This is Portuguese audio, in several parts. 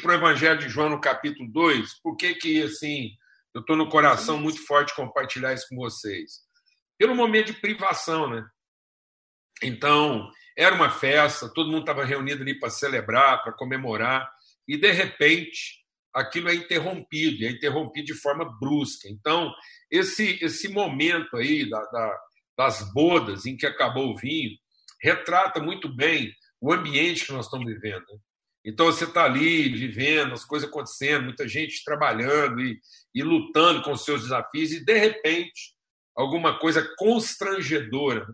ir para o Evangelho de João no capítulo 2, por que que, assim, eu estou no coração muito forte compartilhar isso com vocês? Pelo momento de privação, né? Então, era uma festa, todo mundo estava reunido ali para celebrar, para comemorar, e de repente aquilo é interrompido, é interrompido de forma brusca. Então, esse, esse momento aí da, da, das bodas em que acabou o vinho retrata muito bem o ambiente que nós estamos vivendo. Então, você está ali vivendo, as coisas acontecendo, muita gente trabalhando e, e lutando com os seus desafios, e de repente, alguma coisa constrangedora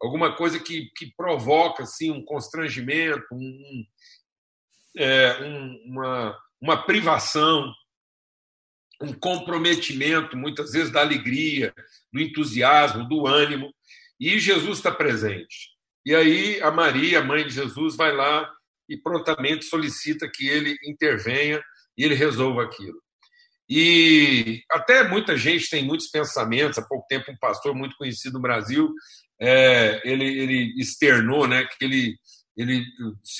alguma coisa que, que provoca assim, um constrangimento, um, é, um, uma, uma privação, um comprometimento, muitas vezes da alegria, do entusiasmo, do ânimo, e Jesus está presente. E aí a Maria, a mãe de Jesus, vai lá e prontamente solicita que ele intervenha e ele resolva aquilo. E até muita gente tem muitos pensamentos. Há pouco tempo, um pastor muito conhecido no Brasil é, ele, ele externou né, que ele, ele,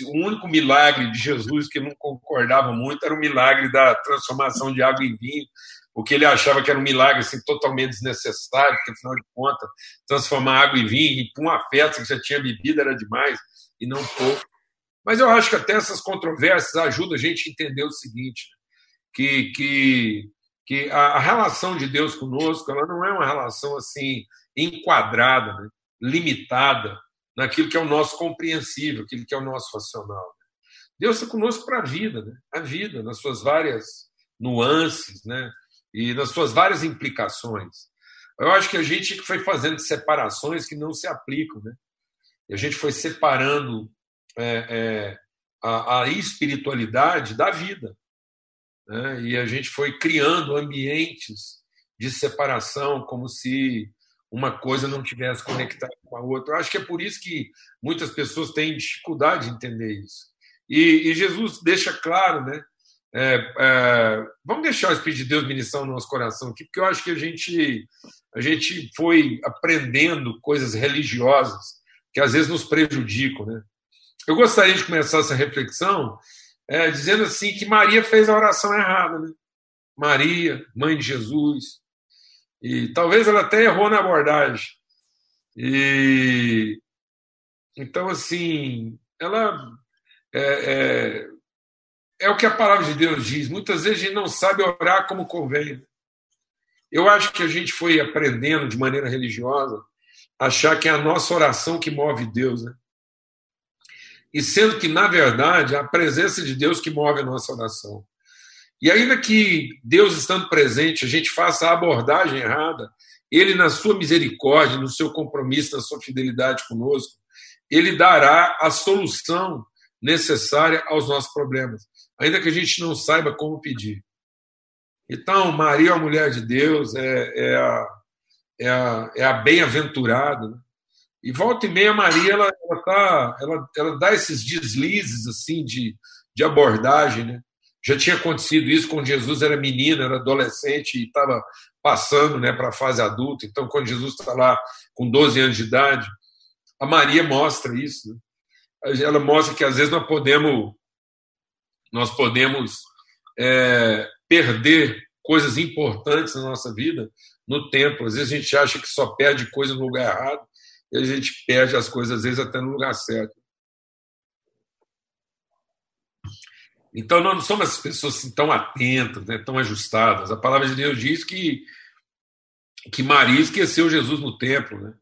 o único milagre de Jesus que não concordava muito era o milagre da transformação de água em vinho, porque ele achava que era um milagre assim, totalmente desnecessário, porque afinal de contas, transformar água em vinho e para uma festa que já tinha bebido era demais e não pouco. Mas eu acho que até essas controvérsias ajudam a gente a entender o seguinte, que, que, que a, relação de Deus conosco ela não é uma relação assim enquadrada, né? limitada naquilo que é o nosso compreensível, aquilo que é o nosso racional. Deus está conosco para a vida, né? a vida, nas suas várias nuances né? e nas suas várias implicações. Eu acho que a gente foi fazendo separações que não se aplicam. Né? E a gente foi separando é, é, a, a, espiritualidade da vida. Né? E a gente foi criando ambientes de separação, como se uma coisa não tivesse conectada com a outra. Eu acho que é por isso que muitas pessoas têm dificuldade de entender isso. E, e Jesus deixa claro, né? É, é, vamos deixar o Espírito de Deus ministrar no nosso coração aqui, porque eu acho que a gente, a gente foi aprendendo coisas religiosas que às vezes nos prejudicam. Né? Eu gostaria de começar essa reflexão é, dizendo assim que Maria fez a oração errada. Né? Maria, mãe de Jesus, e talvez ela até errou na abordagem. E então, assim, ela é, é, é, o que a palavra de Deus diz. Muitas vezes a gente não sabe orar como convém. Eu acho que a gente foi aprendendo de maneira religiosa achar que é a nossa oração que move Deus, né? E sendo que, na verdade, é a presença de Deus que move a nossa oração. E ainda que Deus estando presente, a gente faça a abordagem errada, ele, na sua misericórdia, no seu compromisso, na sua fidelidade conosco, ele dará a solução necessária aos nossos problemas, ainda que a gente não saiba como pedir. Então, Maria, a mulher de Deus, é, é a, é a, é a bem-aventurada. Né? E volta e meia, Maria, ela, ela, tá, ela, ela dá esses deslizes assim de, de abordagem, né? Já tinha acontecido isso quando Jesus era menino, era adolescente e estava passando né, para a fase adulta. Então, quando Jesus está lá com 12 anos de idade, a Maria mostra isso. Né? Ela mostra que às vezes nós podemos, nós podemos é, perder coisas importantes na nossa vida no tempo. Às vezes a gente acha que só perde coisa no lugar errado e a gente perde as coisas, às vezes, até no lugar certo. Então, nós não somos as pessoas assim, tão atentas, né, tão ajustadas. A palavra de Deus diz que, que Maria esqueceu Jesus no templo. Né?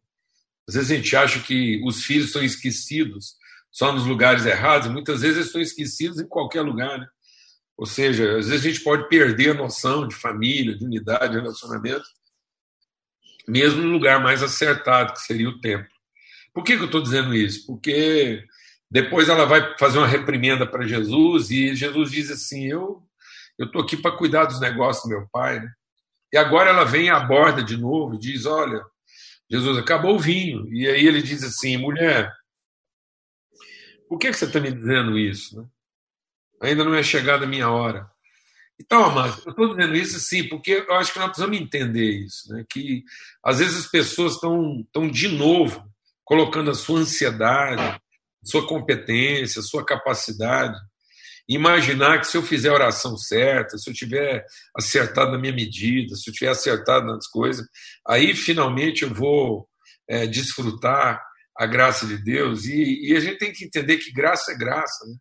Às vezes a gente acha que os filhos são esquecidos só nos lugares errados, muitas vezes eles são esquecidos em qualquer lugar. Né? Ou seja, às vezes a gente pode perder a noção de família, de unidade, de relacionamento, mesmo no lugar mais acertado, que seria o templo. Por que, que eu estou dizendo isso? Porque depois ela vai fazer uma reprimenda para Jesus e Jesus diz assim: Eu estou aqui para cuidar dos negócios do meu pai. Né? E agora ela vem e aborda de novo e diz: Olha, Jesus, acabou o vinho. E aí ele diz assim: Mulher, por que, que você está me dizendo isso? Né? Ainda não é chegada a minha hora. Então, amados, eu estou dizendo isso sim, porque eu acho que nós precisamos entender isso, né? que às vezes as pessoas estão, estão de novo colocando a sua ansiedade, sua competência, sua capacidade imaginar que se eu fizer a oração certa, se eu tiver acertado na minha medida, se eu tiver acertado nas coisas, aí finalmente eu vou é, desfrutar a graça de Deus. E, e, a gente tem que entender que graça é graça. Né?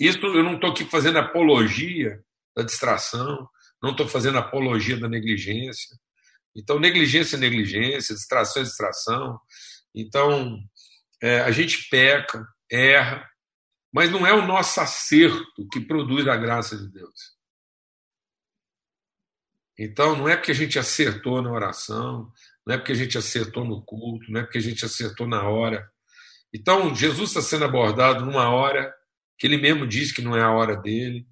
Isso eu não estou aqui fazendo apologia da distração, não estou fazendo apologia da negligência. Então, negligência é negligência, distração é distração. Então, é, a gente peca, erra, mas não é o nosso acerto que produz a graça de Deus. Então, não é porque a gente acertou na oração, não é porque a gente acertou no culto, não é porque a gente acertou na hora. Então, Jesus está sendo abordado numa hora que ele mesmo diz que não é a hora dele,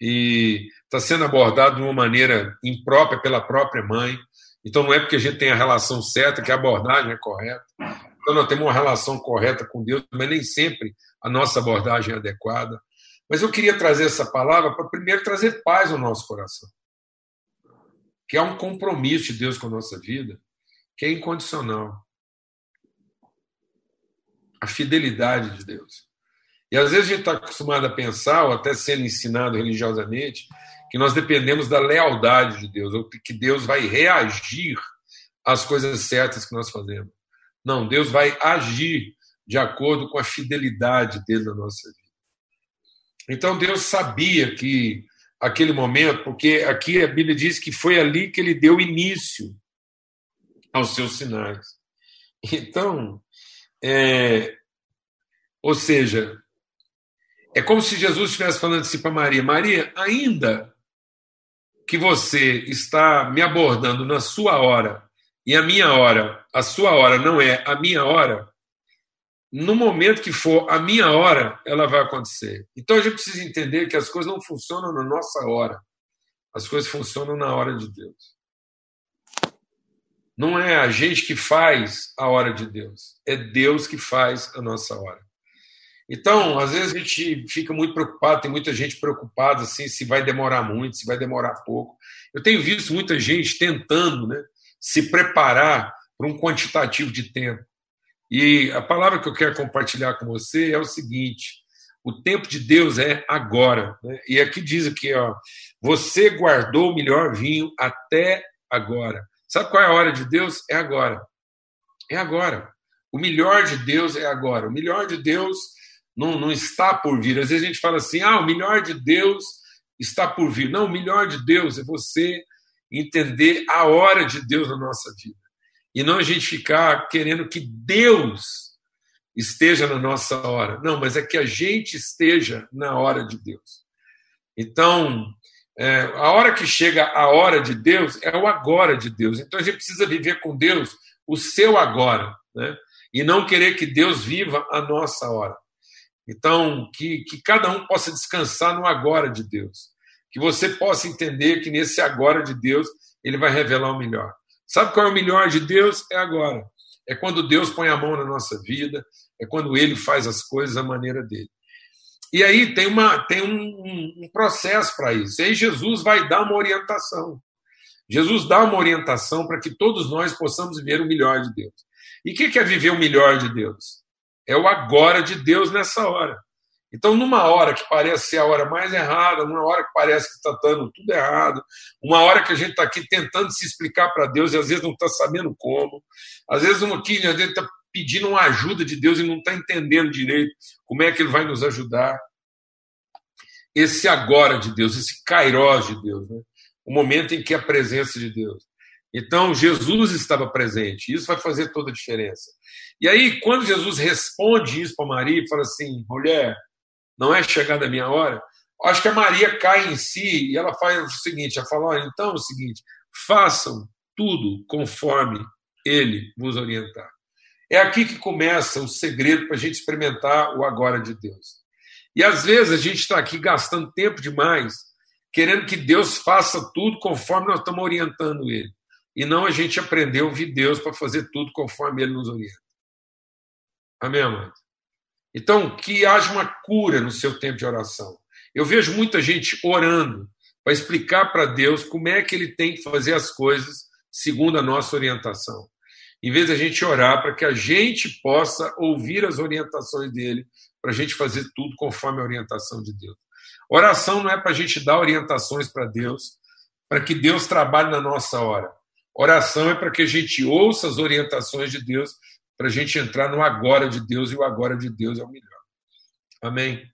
e está sendo abordado de uma maneira imprópria pela própria mãe. Então, não é porque a gente tem a relação certa que a abordagem é correta. Então, nós temos uma relação correta com Deus, mas nem sempre a nossa abordagem é adequada. Mas eu queria trazer essa palavra para primeiro trazer paz ao nosso coração, que é um compromisso de Deus com a nossa vida, que é incondicional. A fidelidade de Deus. E às vezes a gente está acostumado a pensar, ou até sendo ensinado religiosamente, que nós dependemos da lealdade de Deus, ou que Deus vai reagir às coisas certas que nós fazemos. Não, Deus vai agir de acordo com a fidelidade dele na nossa vida. Então Deus sabia que aquele momento, porque aqui a Bíblia diz que foi ali que ele deu início aos seus sinais. Então, é, ou seja, é como se Jesus estivesse falando assim para Maria: Maria, ainda que você está me abordando na sua hora e a minha hora, a sua hora não é a minha hora, no momento que for a minha hora, ela vai acontecer. Então a gente precisa entender que as coisas não funcionam na nossa hora, as coisas funcionam na hora de Deus. Não é a gente que faz a hora de Deus, é Deus que faz a nossa hora. Então, às vezes a gente fica muito preocupado, tem muita gente preocupada assim, se vai demorar muito, se vai demorar pouco. Eu tenho visto muita gente tentando né, se preparar para um quantitativo de tempo. E a palavra que eu quero compartilhar com você é o seguinte: o tempo de Deus é agora. Né? E aqui diz aqui, ó, você guardou o melhor vinho até agora. Sabe qual é a hora de Deus? É agora. É agora. O melhor de Deus é agora. O melhor de Deus não, não está por vir. Às vezes a gente fala assim: ah, o melhor de Deus está por vir. Não, o melhor de Deus é você entender a hora de Deus na nossa vida. E não a gente ficar querendo que Deus esteja na nossa hora. Não, mas é que a gente esteja na hora de Deus. Então, é, a hora que chega a hora de Deus é o agora de Deus. Então a gente precisa viver com Deus o seu agora, né? E não querer que Deus viva a nossa hora. Então, que, que cada um possa descansar no agora de Deus. Que você possa entender que nesse agora de Deus, ele vai revelar o melhor. Sabe qual é o melhor de Deus? É agora. É quando Deus põe a mão na nossa vida, é quando ele faz as coisas da maneira dele. E aí tem, uma, tem um, um processo para isso. E aí Jesus vai dar uma orientação. Jesus dá uma orientação para que todos nós possamos viver o melhor de Deus. E o que é viver o melhor de Deus? É o agora de Deus nessa hora. Então, numa hora que parece ser a hora mais errada, numa hora que parece que está dando tudo errado, uma hora que a gente está aqui tentando se explicar para Deus e às vezes não está sabendo como, às vezes uma aqui a gente está pedindo uma ajuda de Deus e não está entendendo direito como é que Ele vai nos ajudar. Esse agora de Deus, esse kairós de Deus, né? o momento em que a presença de Deus. Então, Jesus estava presente, isso vai fazer toda a diferença. E aí, quando Jesus responde isso para Maria fala assim: mulher, não é chegada a minha hora, acho que a Maria cai em si e ela faz o seguinte: ela fala, olha, então é o seguinte, façam tudo conforme ele vos orientar. É aqui que começa o segredo para a gente experimentar o agora de Deus. E às vezes a gente está aqui gastando tempo demais, querendo que Deus faça tudo conforme nós estamos orientando ele e não a gente aprender a ouvir Deus para fazer tudo conforme Ele nos orienta. Amém, amado? Então, que haja uma cura no seu tempo de oração. Eu vejo muita gente orando para explicar para Deus como é que Ele tem que fazer as coisas segundo a nossa orientação. Em vez da gente orar para que a gente possa ouvir as orientações dele, para a gente fazer tudo conforme a orientação de Deus. Oração não é para a gente dar orientações para Deus, para que Deus trabalhe na nossa hora. Oração é para que a gente ouça as orientações de Deus, para a gente entrar no agora de Deus, e o agora de Deus é o melhor. Amém?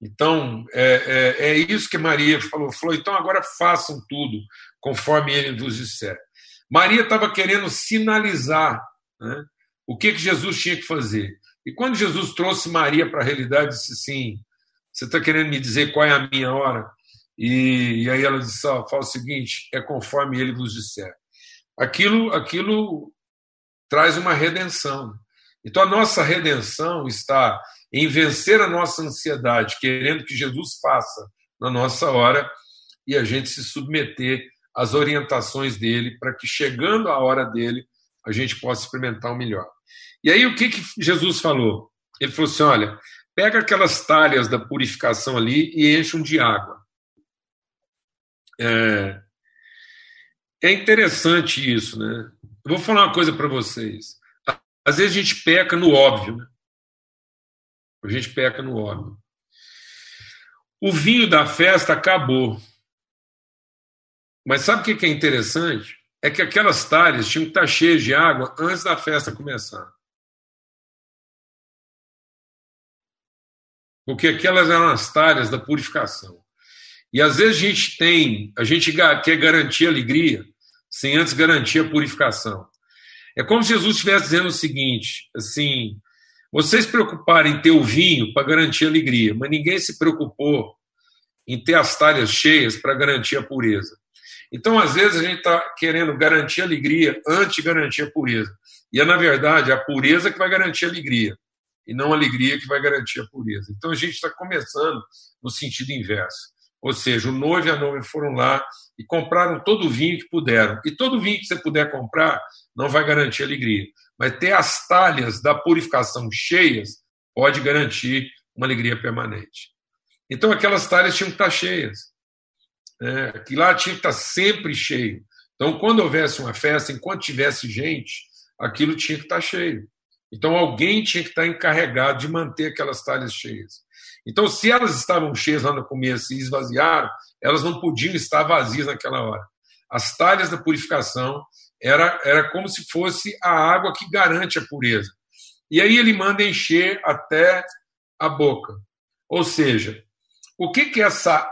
Então, é, é, é isso que Maria falou. Falou, então agora façam tudo conforme ele vos disser. Maria estava querendo sinalizar né, o que, que Jesus tinha que fazer. E quando Jesus trouxe Maria para a realidade, disse assim: Você está querendo me dizer qual é a minha hora? E, e aí ela disse: oh, Fala o seguinte, é conforme ele vos disser. Aquilo, aquilo traz uma redenção. Então a nossa redenção está em vencer a nossa ansiedade, querendo que Jesus faça na nossa hora e a gente se submeter às orientações dele, para que chegando a hora dele, a gente possa experimentar o melhor. E aí o que, que Jesus falou? Ele falou assim: olha, pega aquelas talhas da purificação ali e enche um de água. É, é interessante isso, né? Eu vou falar uma coisa para vocês. Às vezes a gente peca no óbvio, né? A gente peca no óbvio. O vinho da festa acabou. Mas sabe o que é interessante? É que aquelas talhas tinham que estar cheias de água antes da festa começar. Porque aquelas eram as talhas da purificação. E às vezes a gente tem, a gente quer garantir alegria sem antes garantir a purificação. É como se Jesus estivesse dizendo o seguinte: assim, vocês preocuparem em ter o vinho para garantir a alegria, mas ninguém se preocupou em ter as talhas cheias para garantir a pureza. Então, às vezes, a gente está querendo garantir a alegria antes de garantir a pureza. E é, na verdade, a pureza que vai garantir a alegria, e não a alegria que vai garantir a pureza. Então, a gente está começando no sentido inverso. Ou seja, o noivo e a noiva foram lá e compraram todo o vinho que puderam. E todo vinho que você puder comprar não vai garantir alegria. Mas ter as talhas da purificação cheias pode garantir uma alegria permanente. Então, aquelas talhas tinham que estar cheias é, que lá tinha que estar sempre cheio. Então, quando houvesse uma festa, enquanto tivesse gente, aquilo tinha que estar cheio. Então, alguém tinha que estar encarregado de manter aquelas talhas cheias. Então, se elas estavam cheias lá no começo e esvaziaram, elas não podiam estar vazias naquela hora. As talhas da purificação era, era como se fosse a água que garante a pureza. E aí ele manda encher até a boca. Ou seja, o que, que essa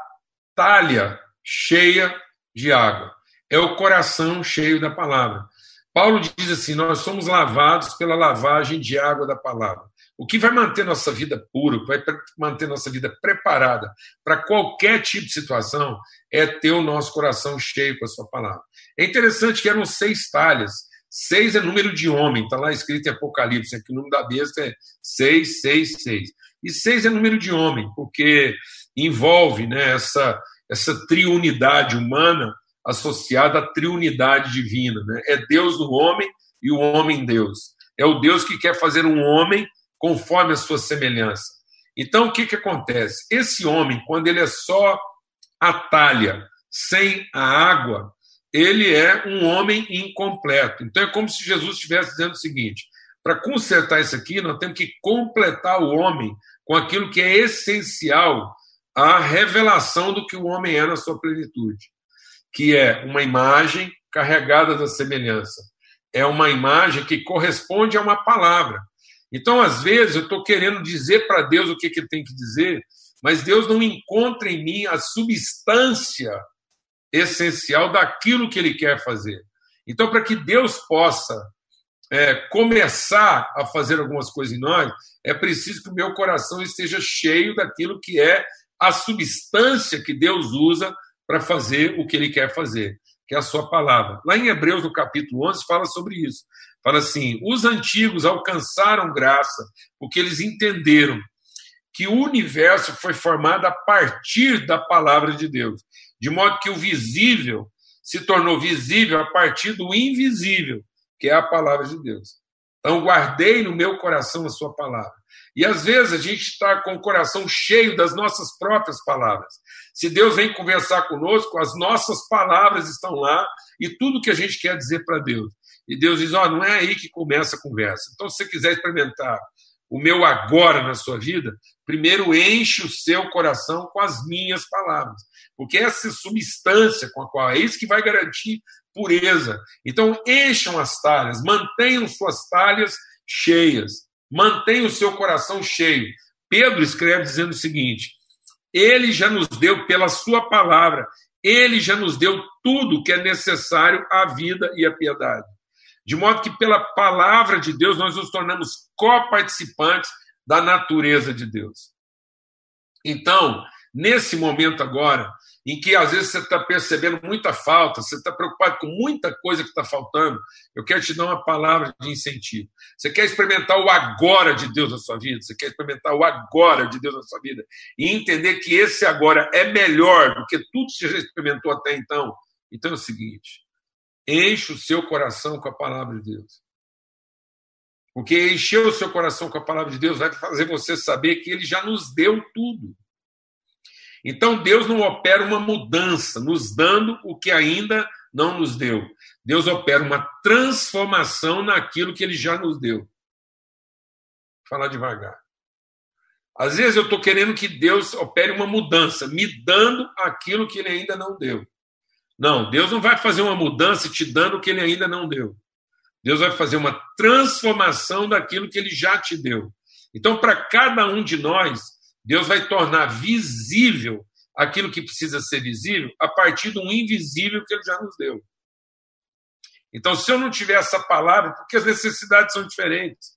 talha cheia de água. É o coração cheio da palavra. Paulo diz assim: nós somos lavados pela lavagem de água da palavra. O que vai manter nossa vida pura, vai manter nossa vida preparada para qualquer tipo de situação, é ter o nosso coração cheio com a sua palavra. É interessante que eram seis talhas. Seis é número de homem, está lá escrito em Apocalipse, aqui o número da besta é seis, seis, seis. E seis é número de homem, porque envolve né, essa, essa triunidade humana associada à triunidade divina. Né? É Deus no homem e o homem em Deus. É o Deus que quer fazer um homem conforme a sua semelhança. Então, o que, que acontece? Esse homem, quando ele é só a talha, sem a água, ele é um homem incompleto. Então, é como se Jesus estivesse dizendo o seguinte: para consertar isso aqui, nós temos que completar o homem com aquilo que é essencial a revelação do que o homem é na sua plenitude, que é uma imagem carregada da semelhança. É uma imagem que corresponde a uma palavra. Então, às vezes, eu estou querendo dizer para Deus o que, que ele tem que dizer, mas Deus não encontra em mim a substância essencial daquilo que ele quer fazer. Então, para que Deus possa é, começar a fazer algumas coisas em nós, é preciso que o meu coração esteja cheio daquilo que é a substância que Deus usa para fazer o que ele quer fazer, que é a sua palavra. Lá em Hebreus, no capítulo 11, fala sobre isso. Fala assim: os antigos alcançaram graça porque eles entenderam que o universo foi formado a partir da palavra de Deus, de modo que o visível se tornou visível a partir do invisível, que é a palavra de Deus. Então, guardei no meu coração a sua palavra. E às vezes a gente está com o coração cheio das nossas próprias palavras. Se Deus vem conversar conosco, as nossas palavras estão lá e tudo que a gente quer dizer para Deus. E Deus diz: Ó, oh, não é aí que começa a conversa. Então, se você quiser experimentar o meu agora na sua vida, primeiro enche o seu coração com as minhas palavras. Porque essa substância com a qual é isso que vai garantir pureza. Então, encham as talhas, mantenham suas talhas cheias, mantenham o seu coração cheio. Pedro escreve dizendo o seguinte: Ele já nos deu pela Sua palavra, Ele já nos deu tudo que é necessário à vida e à piedade. De modo que, pela palavra de Deus, nós nos tornamos coparticipantes da natureza de Deus. Então, nesse momento agora, em que às vezes você está percebendo muita falta, você está preocupado com muita coisa que está faltando, eu quero te dar uma palavra de incentivo. Você quer experimentar o agora de Deus na sua vida, você quer experimentar o agora de Deus na sua vida e entender que esse agora é melhor do que tudo que você já experimentou até então. Então é o seguinte: enche o seu coração com a palavra de Deus. Porque encher o seu coração com a palavra de Deus vai fazer você saber que ele já nos deu tudo. Então Deus não opera uma mudança, nos dando o que ainda não nos deu. Deus opera uma transformação naquilo que ele já nos deu. Vou falar devagar. Às vezes eu estou querendo que Deus opere uma mudança, me dando aquilo que ele ainda não deu. Não, Deus não vai fazer uma mudança te dando o que ele ainda não deu. Deus vai fazer uma transformação daquilo que ele já te deu. Então, para cada um de nós, Deus vai tornar visível aquilo que precisa ser visível a partir um invisível que ele já nos deu. Então, se eu não tiver essa palavra, porque as necessidades são diferentes,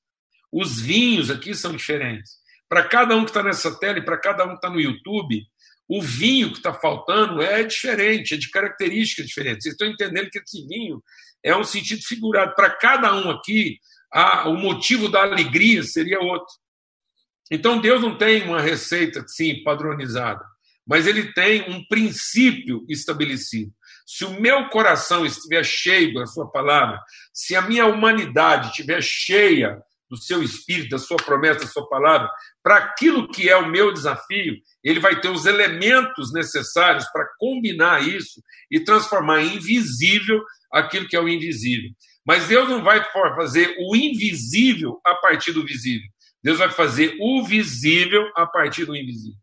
os vinhos aqui são diferentes. Para cada um que está nessa tela e para cada um que está no YouTube, o vinho que está faltando é diferente, é de características diferentes. Vocês estão entendendo que esse vinho é um sentido figurado. Para cada um aqui, a, o motivo da alegria seria outro. Então Deus não tem uma receita, sim, padronizada, mas ele tem um princípio estabelecido. Se o meu coração estiver cheio da sua palavra, se a minha humanidade estiver cheia do seu espírito, da sua promessa, da sua palavra, para aquilo que é o meu desafio, ele vai ter os elementos necessários para combinar isso e transformar em invisível aquilo que é o invisível. Mas Deus não vai fazer o invisível a partir do visível. Deus vai fazer o visível a partir do invisível.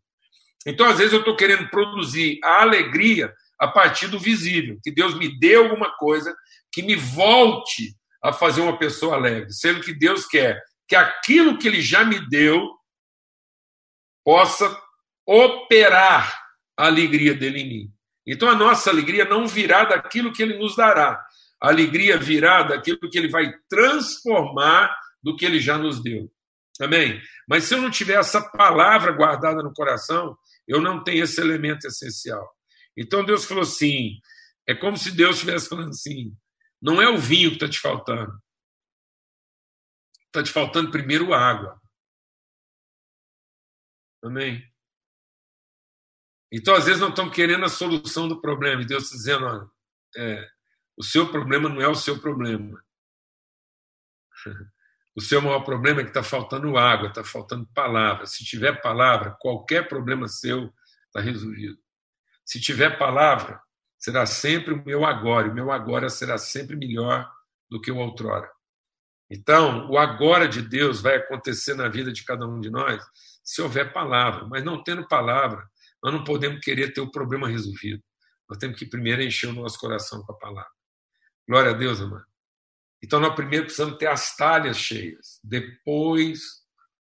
Então, às vezes, eu estou querendo produzir a alegria a partir do visível, que Deus me dê alguma coisa que me volte a fazer uma pessoa alegre, sendo que Deus quer que aquilo que Ele já me deu possa operar a alegria dele em mim. Então, a nossa alegria não virá daquilo que Ele nos dará, a alegria virá daquilo que Ele vai transformar do que Ele já nos deu. Amém? Mas se eu não tiver essa palavra guardada no coração, eu não tenho esse elemento essencial. Então Deus falou assim: é como se Deus estivesse falando assim: não é o vinho que está te faltando. Está te faltando primeiro água. Amém? Então, às vezes, não estão querendo a solução do problema. E Deus está dizendo: olha, é, o seu problema não é o seu problema. O seu maior problema é que está faltando água, está faltando palavra. Se tiver palavra, qualquer problema seu está resolvido. Se tiver palavra, será sempre o meu agora. E o meu agora será sempre melhor do que o outrora. Então, o agora de Deus vai acontecer na vida de cada um de nós se houver palavra. Mas não tendo palavra, nós não podemos querer ter o problema resolvido. Nós temos que primeiro encher o nosso coração com a palavra. Glória a Deus, amado. Então, nós primeiro precisamos ter as talhas cheias, depois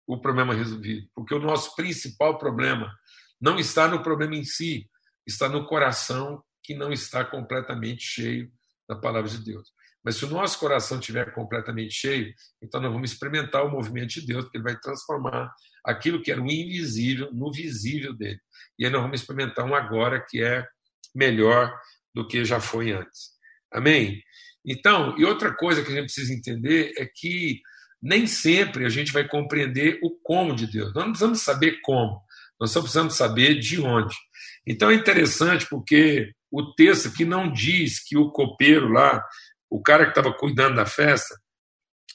o problema resolvido. Porque o nosso principal problema não está no problema em si, está no coração que não está completamente cheio da palavra de Deus. Mas se o nosso coração estiver completamente cheio, então nós vamos experimentar o movimento de Deus, porque ele vai transformar aquilo que era o invisível no visível dele. E aí nós vamos experimentar um agora que é melhor do que já foi antes. Amém? Então, e outra coisa que a gente precisa entender é que nem sempre a gente vai compreender o como de Deus. Nós não precisamos saber como, nós só precisamos saber de onde. Então é interessante porque o texto aqui não diz que o copeiro lá, o cara que estava cuidando da festa,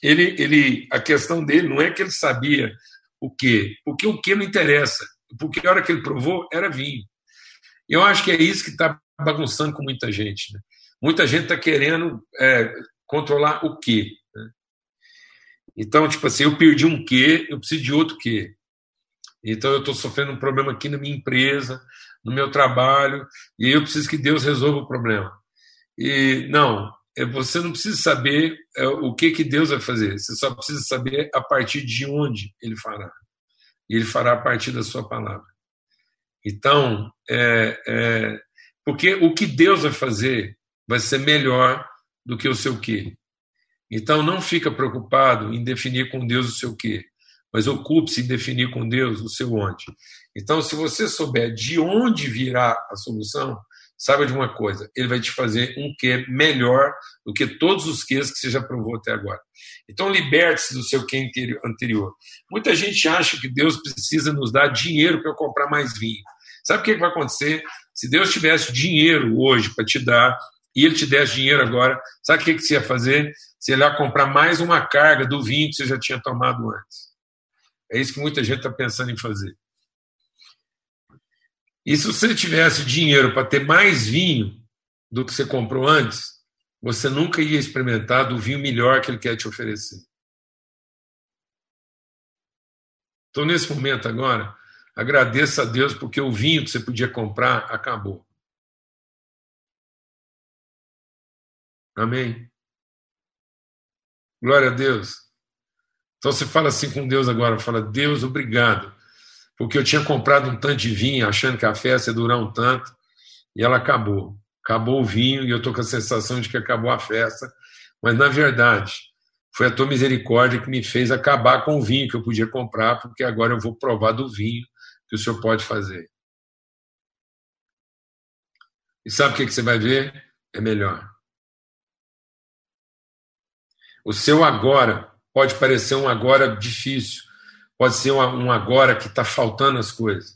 ele, ele, a questão dele não é que ele sabia o quê, porque o que não interessa, porque a hora que ele provou era vinho. Eu acho que é isso que está bagunçando com muita gente. Né? Muita gente está querendo é, controlar o quê? Né? Então, tipo assim, eu perdi um quê, eu preciso de outro quê. Então, eu estou sofrendo um problema aqui na minha empresa, no meu trabalho, e eu preciso que Deus resolva o problema. E não, é, você não precisa saber é, o que, que Deus vai fazer, você só precisa saber a partir de onde Ele fará. E Ele fará a partir da Sua palavra. Então, é, é, porque o que Deus vai fazer vai ser melhor do que o seu quê. Então não fica preocupado em definir com Deus o seu quê, mas ocupe-se em definir com Deus o seu onde. Então, se você souber de onde virá a solução, saiba de uma coisa, ele vai te fazer um quê melhor do que todos os quês que você já provou até agora. Então, liberte-se do seu quê anterior. Muita gente acha que Deus precisa nos dar dinheiro para eu comprar mais vinho. Sabe o que vai acontecer? Se Deus tivesse dinheiro hoje para te dar, e ele te desse dinheiro agora, sabe o que, que você ia fazer? Você ia comprar mais uma carga do vinho que você já tinha tomado antes. É isso que muita gente está pensando em fazer. E se você tivesse dinheiro para ter mais vinho do que você comprou antes, você nunca ia experimentar do vinho melhor que ele quer te oferecer. Então, nesse momento agora, agradeça a Deus porque o vinho que você podia comprar acabou. Amém? Glória a Deus. Então você fala assim com Deus agora, fala, Deus, obrigado, porque eu tinha comprado um tanto de vinho, achando que a festa ia durar um tanto, e ela acabou. Acabou o vinho e eu estou com a sensação de que acabou a festa, mas na verdade foi a tua misericórdia que me fez acabar com o vinho que eu podia comprar, porque agora eu vou provar do vinho que o Senhor pode fazer. E sabe o que você vai ver? É melhor. O seu agora pode parecer um agora difícil, pode ser um agora que está faltando as coisas.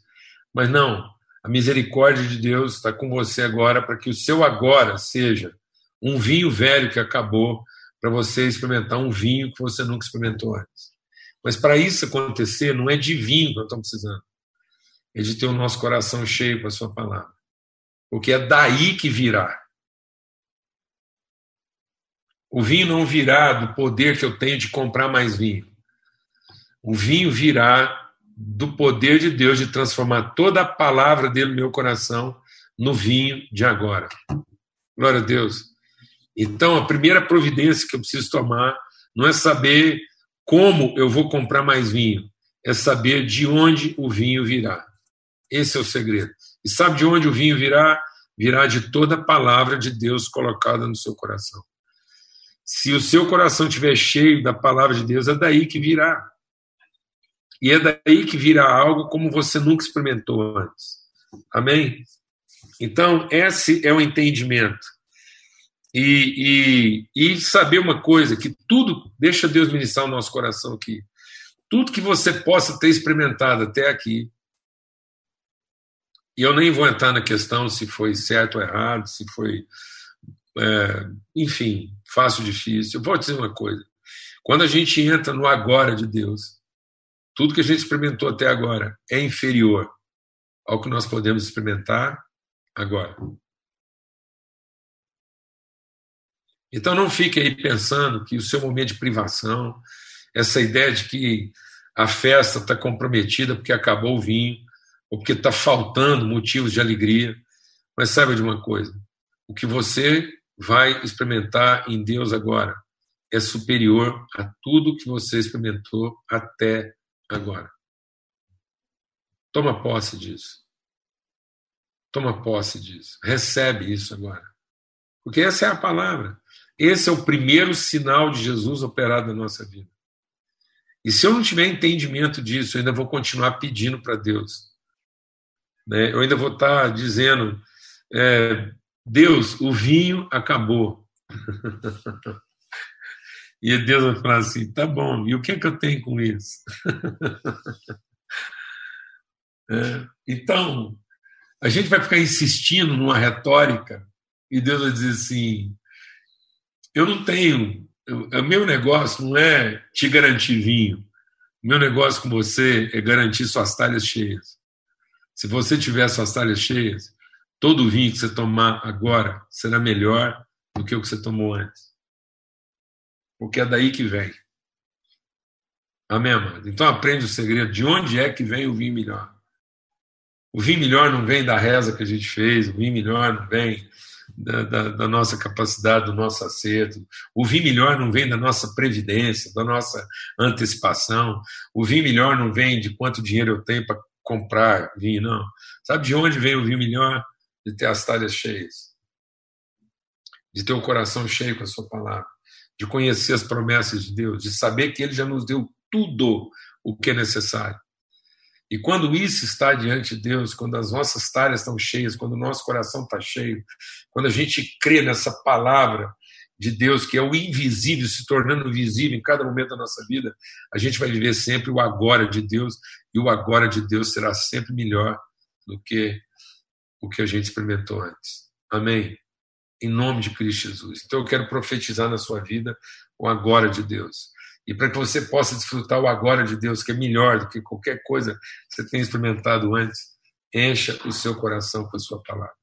Mas não, a misericórdia de Deus está com você agora para que o seu agora seja um vinho velho que acabou, para você experimentar um vinho que você nunca experimentou antes. Mas para isso acontecer, não é de vinho que nós estamos precisando, é de ter o nosso coração cheio com a Sua palavra. Porque é daí que virá o vinho não virá do poder que eu tenho de comprar mais vinho. O vinho virá do poder de Deus de transformar toda a palavra dele no meu coração no vinho de agora. Glória a Deus. Então, a primeira providência que eu preciso tomar não é saber como eu vou comprar mais vinho, é saber de onde o vinho virá. Esse é o segredo. E sabe de onde o vinho virá? Virá de toda a palavra de Deus colocada no seu coração. Se o seu coração estiver cheio da palavra de Deus, é daí que virá. E é daí que virá algo como você nunca experimentou antes. Amém? Então, esse é o entendimento. E, e, e saber uma coisa, que tudo, deixa Deus ministrar o nosso coração aqui, tudo que você possa ter experimentado até aqui, e eu nem vou entrar na questão se foi certo ou errado, se foi é, enfim, fácil, difícil. Eu vou dizer uma coisa: quando a gente entra no agora de Deus, tudo que a gente experimentou até agora é inferior ao que nós podemos experimentar agora. Então não fique aí pensando que o seu momento de privação, essa ideia de que a festa está comprometida porque acabou o vinho, ou porque está faltando motivos de alegria. Mas saiba de uma coisa: o que você vai experimentar em Deus agora é superior a tudo que você experimentou até agora. Toma posse disso. Toma posse disso. Recebe isso agora. Porque essa é a palavra. Esse é o primeiro sinal de Jesus operado na nossa vida. E se eu não tiver entendimento disso, eu ainda vou continuar pedindo para Deus. Né? Eu ainda vou estar dizendo: é, Deus, o vinho acabou. e Deus vai falar assim: tá bom, e o que é que eu tenho com isso? é, então, a gente vai ficar insistindo numa retórica e Deus vai dizer assim: eu não tenho, o meu negócio não é te garantir vinho, o meu negócio com você é garantir suas talhas cheias. Se você tiver suas talhas cheias, todo vinho que você tomar agora será melhor do que o que você tomou antes. Porque é daí que vem. Amém, amado? Então aprende o segredo. De onde é que vem o vinho melhor? O vinho melhor não vem da reza que a gente fez, o vinho melhor não vem da, da, da, nossa capacidade, do nosso acerto. O vinho melhor não vem da nossa previdência, da nossa antecipação. O vinho melhor não vem de quanto dinheiro eu tenho para comprar vinho, não. Sabe de onde vem o vinho melhor? De ter as talhas cheias. De ter o coração cheio com a sua palavra. De conhecer as promessas de Deus. De saber que Ele já nos deu tudo o que é necessário. E quando isso está diante de Deus, quando as nossas talhas estão cheias, quando o nosso coração está cheio, quando a gente crê nessa palavra de Deus, que é o invisível se tornando visível em cada momento da nossa vida, a gente vai viver sempre o agora de Deus, e o agora de Deus será sempre melhor do que o que a gente experimentou antes. Amém? Em nome de Cristo Jesus. Então eu quero profetizar na sua vida o agora de Deus. E para que você possa desfrutar o agora de Deus, que é melhor do que qualquer coisa que você tenha experimentado antes, encha o seu coração com a sua palavra.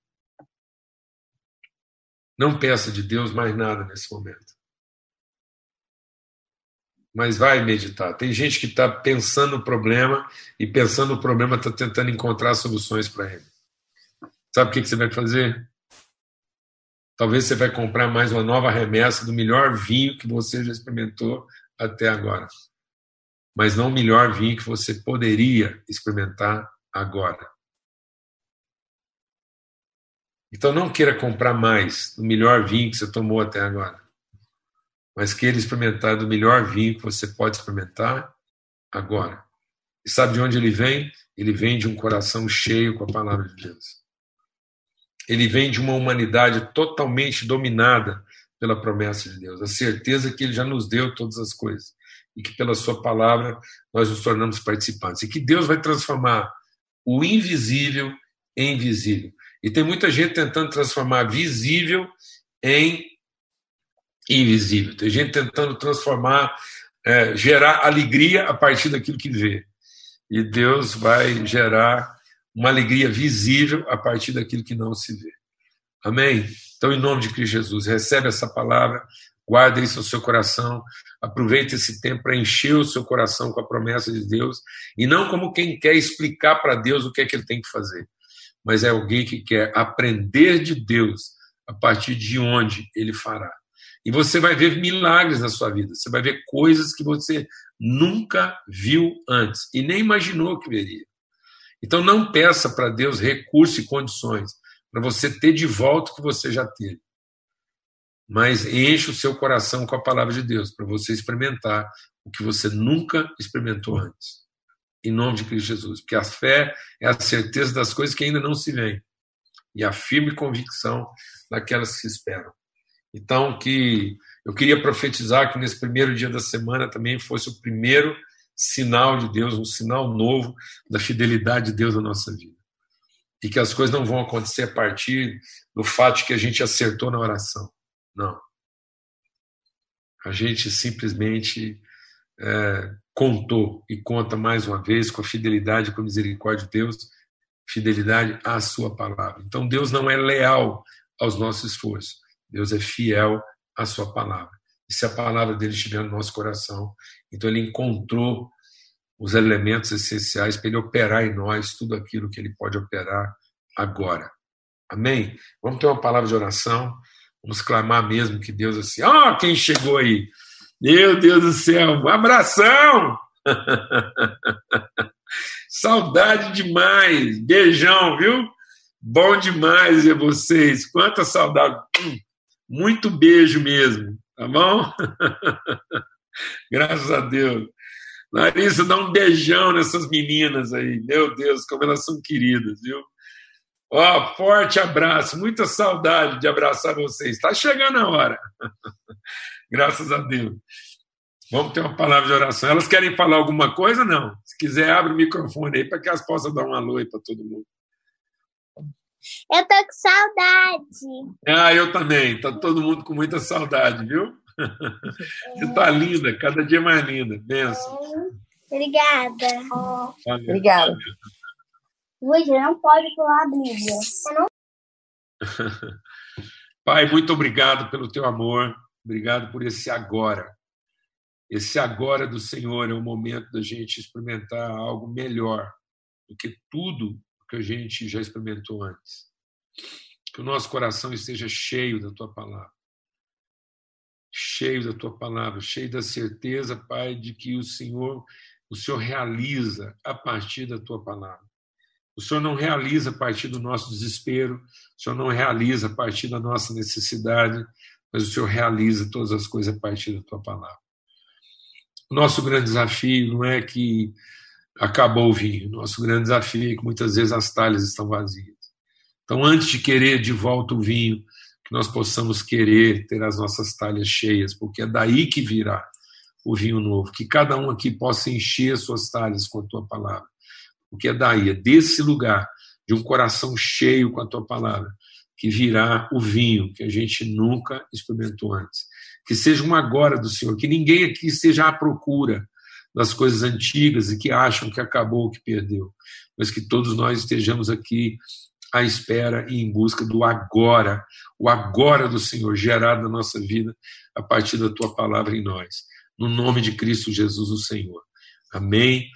Não peça de Deus mais nada nesse momento. Mas vai meditar. Tem gente que está pensando no problema e pensando no problema está tentando encontrar soluções para ele. Sabe o que você vai fazer? Talvez você vai comprar mais uma nova remessa do melhor vinho que você já experimentou até agora. Mas não o melhor vinho que você poderia experimentar agora. Então não queira comprar mais do melhor vinho que você tomou até agora. Mas queira experimentar do melhor vinho que você pode experimentar agora. E sabe de onde ele vem? Ele vem de um coração cheio com a palavra de Deus. Ele vem de uma humanidade totalmente dominada pela promessa de Deus, a certeza que Ele já nos deu todas as coisas e que pela Sua palavra nós nos tornamos participantes e que Deus vai transformar o invisível em visível. E tem muita gente tentando transformar visível em invisível. Tem gente tentando transformar, é, gerar alegria a partir daquilo que vê. E Deus vai gerar uma alegria visível a partir daquilo que não se vê. Amém? Então, em nome de Cristo Jesus, recebe essa palavra, guarda isso no seu coração, aproveite esse tempo para encher o seu coração com a promessa de Deus, e não como quem quer explicar para Deus o que é que ele tem que fazer, mas é alguém que quer aprender de Deus a partir de onde ele fará. E você vai ver milagres na sua vida, você vai ver coisas que você nunca viu antes e nem imaginou que veria. Então não peça para Deus recursos e condições para você ter de volta o que você já teve. Mas enche o seu coração com a palavra de Deus, para você experimentar o que você nunca experimentou antes. Em nome de Cristo Jesus. Porque a fé é a certeza das coisas que ainda não se veem e a firme convicção daquelas que se esperam. Então, que eu queria profetizar que nesse primeiro dia da semana também fosse o primeiro sinal de Deus, um sinal novo da fidelidade de Deus na nossa vida e que as coisas não vão acontecer a partir do fato que a gente acertou na oração. Não. A gente simplesmente é, contou e conta mais uma vez com a fidelidade, com a misericórdia de Deus, fidelidade à Sua palavra. Então Deus não é leal aos nossos esforços, Deus é fiel à Sua palavra. E se a palavra dele estiver no nosso coração, então ele encontrou os elementos essenciais para ele operar em nós tudo aquilo que ele pode operar agora. Amém? Vamos ter uma palavra de oração. Vamos clamar mesmo que Deus assim, ó, oh, quem chegou aí? Meu Deus do céu, um abração! Saudade demais, beijão, viu? Bom demais ver vocês, quanta saudade, muito beijo mesmo, tá bom? Graças a Deus. Larissa, dá um beijão nessas meninas aí. Meu Deus, como elas são queridas, viu? Ó, forte abraço, muita saudade de abraçar vocês. Está chegando a hora. Graças a Deus. Vamos ter uma palavra de oração. Elas querem falar alguma coisa? Não. Se quiser, abre o microfone aí para que elas possam dar um alô aí para todo mundo. Eu tô com saudade. Ah, eu também. Está todo mundo com muita saudade, viu? Você está linda, cada dia mais linda. Benção. Obrigada. Obrigada. Hoje não pode pular a Bíblia. Não... Pai, muito obrigado pelo teu amor. Obrigado por esse agora. Esse agora do Senhor é o momento da gente experimentar algo melhor do que tudo que a gente já experimentou antes. Que o nosso coração esteja cheio da tua palavra. Cheio da tua palavra, cheio da certeza, Pai, de que o Senhor, o Senhor realiza a partir da tua palavra. O Senhor não realiza a partir do nosso desespero, o Senhor não realiza a partir da nossa necessidade, mas o Senhor realiza todas as coisas a partir da tua palavra. Nosso grande desafio não é que acabou o vinho, nosso grande desafio é que muitas vezes as talhas estão vazias. Então, antes de querer de volta o vinho, que nós possamos querer ter as nossas talhas cheias, porque é daí que virá o vinho novo. Que cada um aqui possa encher suas talhas com a tua palavra. Porque é daí, é desse lugar, de um coração cheio com a tua palavra, que virá o vinho que a gente nunca experimentou antes. Que seja um agora do Senhor, que ninguém aqui esteja à procura das coisas antigas e que acham que acabou, que perdeu, mas que todos nós estejamos aqui à espera e em busca do agora, o agora do Senhor gerado na nossa vida a partir da tua palavra em nós. No nome de Cristo Jesus, o Senhor. Amém